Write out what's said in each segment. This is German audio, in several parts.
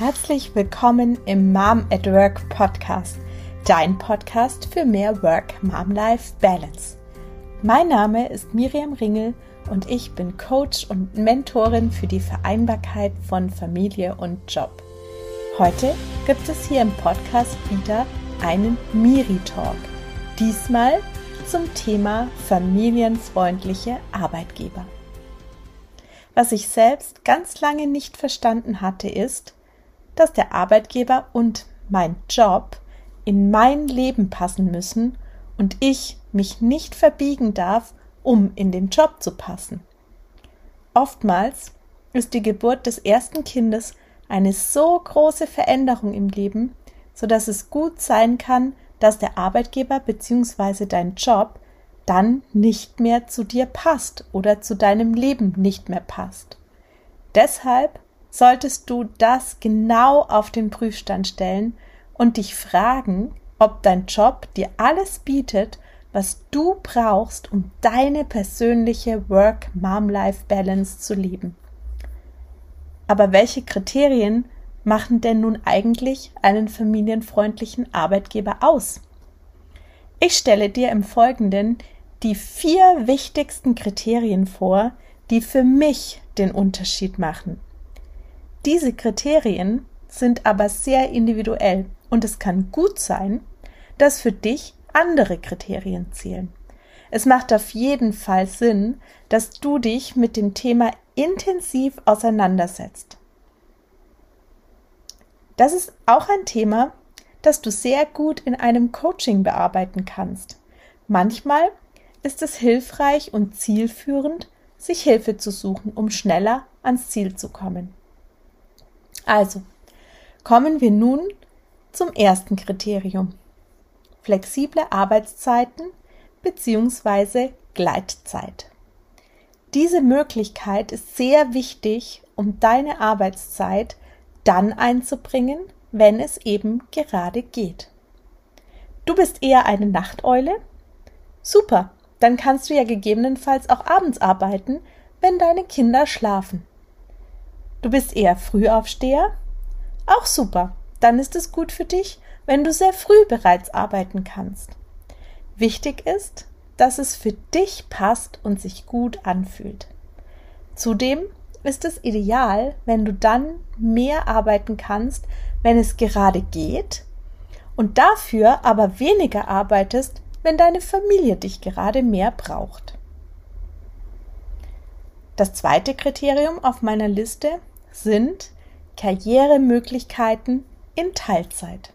Herzlich willkommen im Mom at Work Podcast, dein Podcast für mehr Work-Mom-Life-Balance. Mein Name ist Miriam Ringel und ich bin Coach und Mentorin für die Vereinbarkeit von Familie und Job. Heute gibt es hier im Podcast wieder einen Miri-Talk. Diesmal zum Thema familienfreundliche Arbeitgeber. Was ich selbst ganz lange nicht verstanden hatte, ist, dass der Arbeitgeber und mein Job in mein Leben passen müssen und ich mich nicht verbiegen darf, um in den Job zu passen. Oftmals ist die Geburt des ersten Kindes eine so große Veränderung im Leben, so dass es gut sein kann, dass der Arbeitgeber bzw. dein Job dann nicht mehr zu dir passt oder zu deinem Leben nicht mehr passt. Deshalb solltest du das genau auf den Prüfstand stellen und dich fragen, ob dein Job dir alles bietet, was du brauchst, um deine persönliche Work-Mom-Life-Balance zu leben. Aber welche Kriterien machen denn nun eigentlich einen familienfreundlichen Arbeitgeber aus? Ich stelle dir im Folgenden die vier wichtigsten Kriterien vor, die für mich den Unterschied machen. Diese Kriterien sind aber sehr individuell und es kann gut sein, dass für dich andere Kriterien zählen. Es macht auf jeden Fall Sinn, dass du dich mit dem Thema intensiv auseinandersetzt. Das ist auch ein Thema, das du sehr gut in einem Coaching bearbeiten kannst. Manchmal ist es hilfreich und zielführend, sich Hilfe zu suchen, um schneller ans Ziel zu kommen. Also, kommen wir nun zum ersten Kriterium. Flexible Arbeitszeiten bzw. Gleitzeit. Diese Möglichkeit ist sehr wichtig, um deine Arbeitszeit dann einzubringen, wenn es eben gerade geht. Du bist eher eine Nachteule? Super, dann kannst du ja gegebenenfalls auch abends arbeiten, wenn deine Kinder schlafen. Du bist eher Frühaufsteher? Auch super. Dann ist es gut für dich, wenn du sehr früh bereits arbeiten kannst. Wichtig ist, dass es für dich passt und sich gut anfühlt. Zudem ist es ideal, wenn du dann mehr arbeiten kannst, wenn es gerade geht, und dafür aber weniger arbeitest, wenn deine Familie dich gerade mehr braucht. Das zweite Kriterium auf meiner Liste sind Karrieremöglichkeiten in Teilzeit.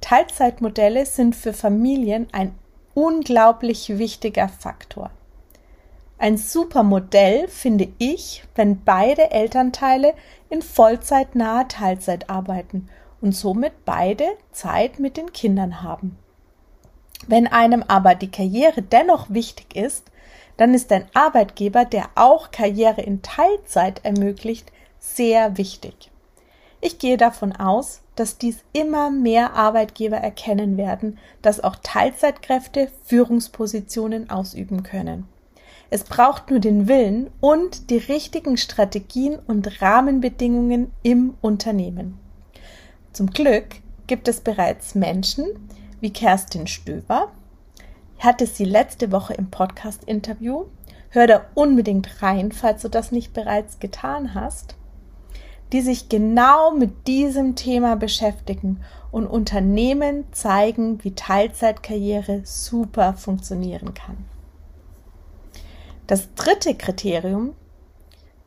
Teilzeitmodelle sind für Familien ein unglaublich wichtiger Faktor. Ein super Modell finde ich, wenn beide Elternteile in vollzeitnaher Teilzeit arbeiten und somit beide Zeit mit den Kindern haben. Wenn einem aber die Karriere dennoch wichtig ist, dann ist ein Arbeitgeber, der auch Karriere in Teilzeit ermöglicht, sehr wichtig. Ich gehe davon aus, dass dies immer mehr Arbeitgeber erkennen werden, dass auch Teilzeitkräfte Führungspositionen ausüben können. Es braucht nur den Willen und die richtigen Strategien und Rahmenbedingungen im Unternehmen. Zum Glück gibt es bereits Menschen wie Kerstin Stöber. Ich hatte sie letzte Woche im Podcast-Interview. Hör da unbedingt rein, falls du das nicht bereits getan hast die sich genau mit diesem Thema beschäftigen und Unternehmen zeigen, wie Teilzeitkarriere super funktionieren kann. Das dritte Kriterium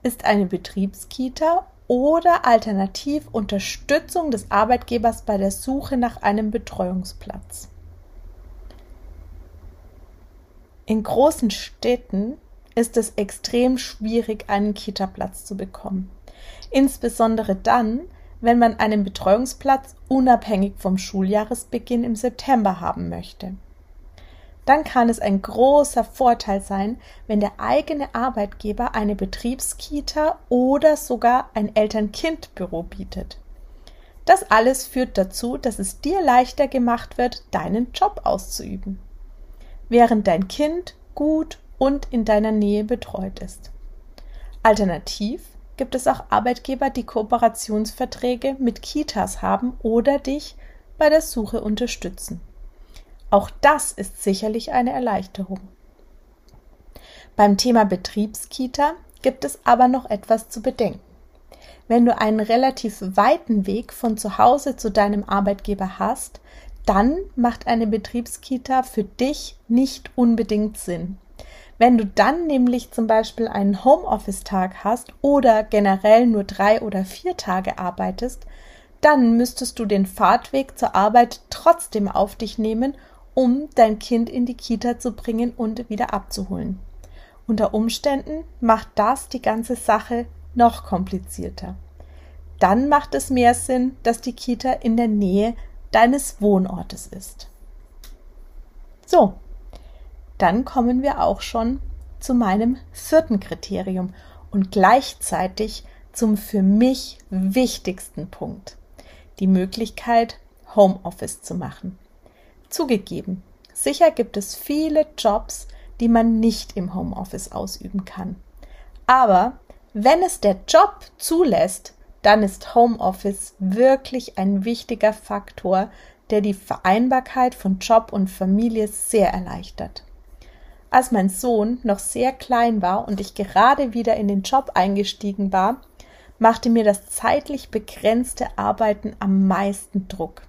ist eine Betriebskita oder alternativ Unterstützung des Arbeitgebers bei der Suche nach einem Betreuungsplatz. In großen Städten ist es extrem schwierig, einen Kita-Platz zu bekommen insbesondere dann, wenn man einen Betreuungsplatz unabhängig vom Schuljahresbeginn im September haben möchte. Dann kann es ein großer Vorteil sein, wenn der eigene Arbeitgeber eine Betriebskita oder sogar ein Eltern-Kind-Büro bietet. Das alles führt dazu, dass es dir leichter gemacht wird, deinen Job auszuüben, während dein Kind gut und in deiner Nähe betreut ist. Alternativ gibt es auch Arbeitgeber, die Kooperationsverträge mit Kitas haben oder dich bei der Suche unterstützen. Auch das ist sicherlich eine Erleichterung. Beim Thema Betriebskita gibt es aber noch etwas zu bedenken. Wenn du einen relativ weiten Weg von zu Hause zu deinem Arbeitgeber hast, dann macht eine Betriebskita für dich nicht unbedingt Sinn. Wenn du dann nämlich zum Beispiel einen Homeoffice-Tag hast oder generell nur drei oder vier Tage arbeitest, dann müsstest du den Fahrtweg zur Arbeit trotzdem auf dich nehmen, um dein Kind in die Kita zu bringen und wieder abzuholen. Unter Umständen macht das die ganze Sache noch komplizierter. Dann macht es mehr Sinn, dass die Kita in der Nähe deines Wohnortes ist. So, dann kommen wir auch schon zu meinem vierten Kriterium und gleichzeitig zum für mich wichtigsten Punkt. Die Möglichkeit, Homeoffice zu machen. Zugegeben, sicher gibt es viele Jobs, die man nicht im Homeoffice ausüben kann. Aber wenn es der Job zulässt, dann ist Homeoffice wirklich ein wichtiger Faktor, der die Vereinbarkeit von Job und Familie sehr erleichtert. Als mein Sohn noch sehr klein war und ich gerade wieder in den Job eingestiegen war, machte mir das zeitlich begrenzte Arbeiten am meisten Druck.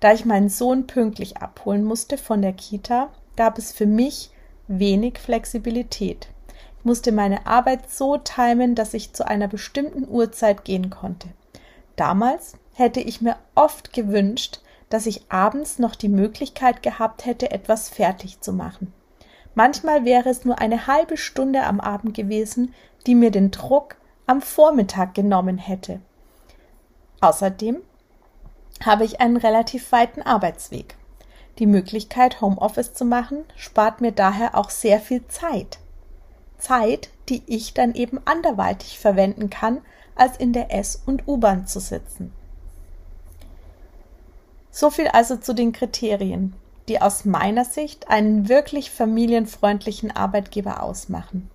Da ich meinen Sohn pünktlich abholen musste von der Kita, gab es für mich wenig Flexibilität musste meine Arbeit so timen, dass ich zu einer bestimmten Uhrzeit gehen konnte. Damals hätte ich mir oft gewünscht, dass ich abends noch die Möglichkeit gehabt hätte, etwas fertig zu machen. Manchmal wäre es nur eine halbe Stunde am Abend gewesen, die mir den Druck am Vormittag genommen hätte. Außerdem habe ich einen relativ weiten Arbeitsweg. Die Möglichkeit, Homeoffice zu machen, spart mir daher auch sehr viel Zeit. Zeit, die ich dann eben anderweitig verwenden kann, als in der S- und U-Bahn zu sitzen. So viel also zu den Kriterien, die aus meiner Sicht einen wirklich familienfreundlichen Arbeitgeber ausmachen.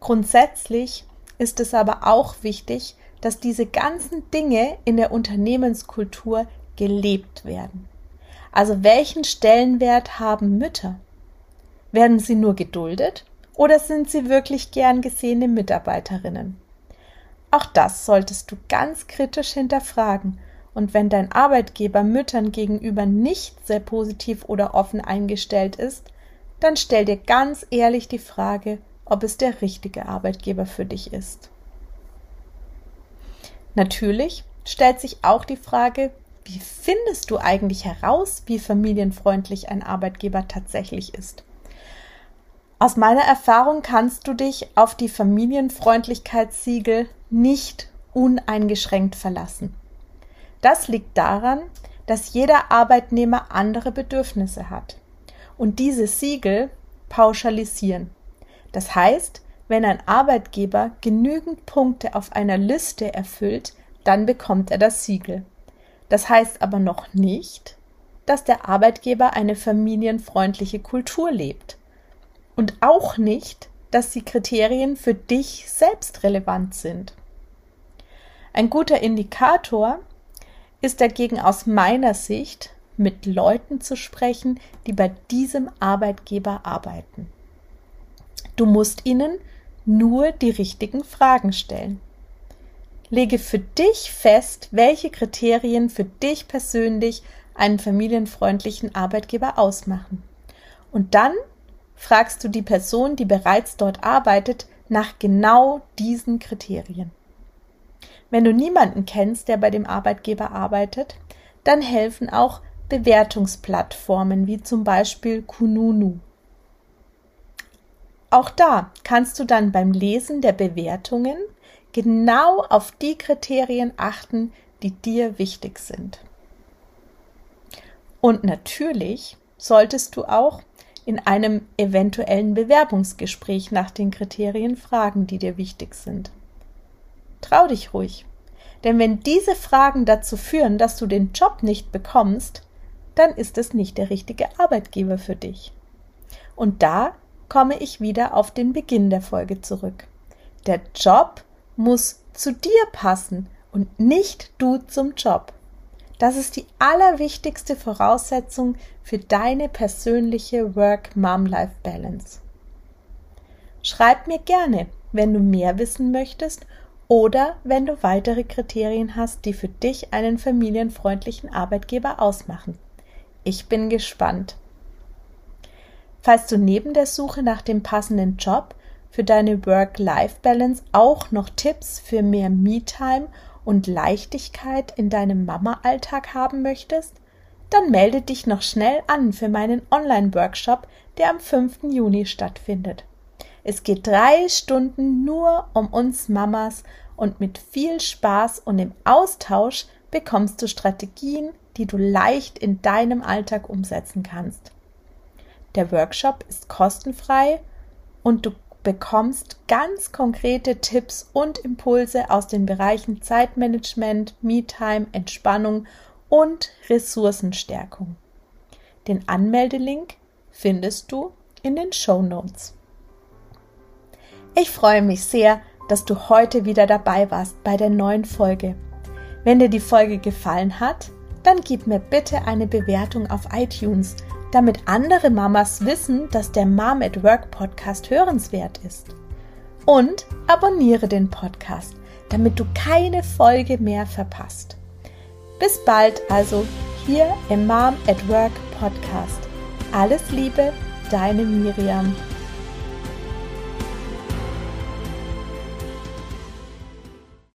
Grundsätzlich ist es aber auch wichtig, dass diese ganzen Dinge in der Unternehmenskultur gelebt werden. Also welchen Stellenwert haben Mütter? Werden sie nur geduldet oder sind sie wirklich gern gesehene Mitarbeiterinnen? Auch das solltest du ganz kritisch hinterfragen. Und wenn dein Arbeitgeber Müttern gegenüber nicht sehr positiv oder offen eingestellt ist, dann stell dir ganz ehrlich die Frage, ob es der richtige Arbeitgeber für dich ist. Natürlich stellt sich auch die Frage, wie findest du eigentlich heraus, wie familienfreundlich ein Arbeitgeber tatsächlich ist? Aus meiner Erfahrung kannst du dich auf die Familienfreundlichkeitssiegel nicht uneingeschränkt verlassen. Das liegt daran, dass jeder Arbeitnehmer andere Bedürfnisse hat und diese Siegel pauschalisieren. Das heißt, wenn ein Arbeitgeber genügend Punkte auf einer Liste erfüllt, dann bekommt er das Siegel. Das heißt aber noch nicht, dass der Arbeitgeber eine familienfreundliche Kultur lebt und auch nicht, dass die Kriterien für dich selbst relevant sind. Ein guter Indikator ist dagegen aus meiner Sicht, mit Leuten zu sprechen, die bei diesem Arbeitgeber arbeiten. Du musst ihnen nur die richtigen Fragen stellen. Lege für dich fest, welche Kriterien für dich persönlich einen familienfreundlichen Arbeitgeber ausmachen. Und dann fragst du die Person, die bereits dort arbeitet, nach genau diesen Kriterien. Wenn du niemanden kennst, der bei dem Arbeitgeber arbeitet, dann helfen auch Bewertungsplattformen wie zum Beispiel Kununu. Auch da kannst du dann beim Lesen der Bewertungen genau auf die Kriterien achten, die dir wichtig sind. Und natürlich solltest du auch in einem eventuellen Bewerbungsgespräch nach den Kriterien fragen, die dir wichtig sind. Trau dich ruhig, denn wenn diese Fragen dazu führen, dass du den Job nicht bekommst, dann ist es nicht der richtige Arbeitgeber für dich. Und da komme ich wieder auf den Beginn der Folge zurück. Der Job muss zu dir passen und nicht du zum Job. Das ist die allerwichtigste Voraussetzung für deine persönliche Work-Mom-Life-Balance. Schreib mir gerne, wenn du mehr wissen möchtest oder wenn du weitere Kriterien hast, die für dich einen familienfreundlichen Arbeitgeber ausmachen. Ich bin gespannt. Falls du neben der Suche nach dem passenden Job für deine Work-Life-Balance auch noch Tipps für mehr Me-Time und Leichtigkeit in deinem Mama-Alltag haben möchtest, dann melde dich noch schnell an für meinen Online-Workshop, der am 5. Juni stattfindet. Es geht drei Stunden nur um uns Mamas und mit viel Spaß und im Austausch bekommst du Strategien, die du leicht in deinem Alltag umsetzen kannst. Der Workshop ist kostenfrei und du bekommst ganz konkrete Tipps und Impulse aus den Bereichen Zeitmanagement, Me-Time, Entspannung und Ressourcenstärkung. Den Anmeldelink findest du in den Show Notes. Ich freue mich sehr, dass du heute wieder dabei warst bei der neuen Folge. Wenn dir die Folge gefallen hat, dann gib mir bitte eine Bewertung auf iTunes – damit andere Mamas wissen, dass der Mom at Work Podcast hörenswert ist. Und abonniere den Podcast, damit du keine Folge mehr verpasst. Bis bald also hier im Mom at Work Podcast. Alles Liebe, deine Miriam.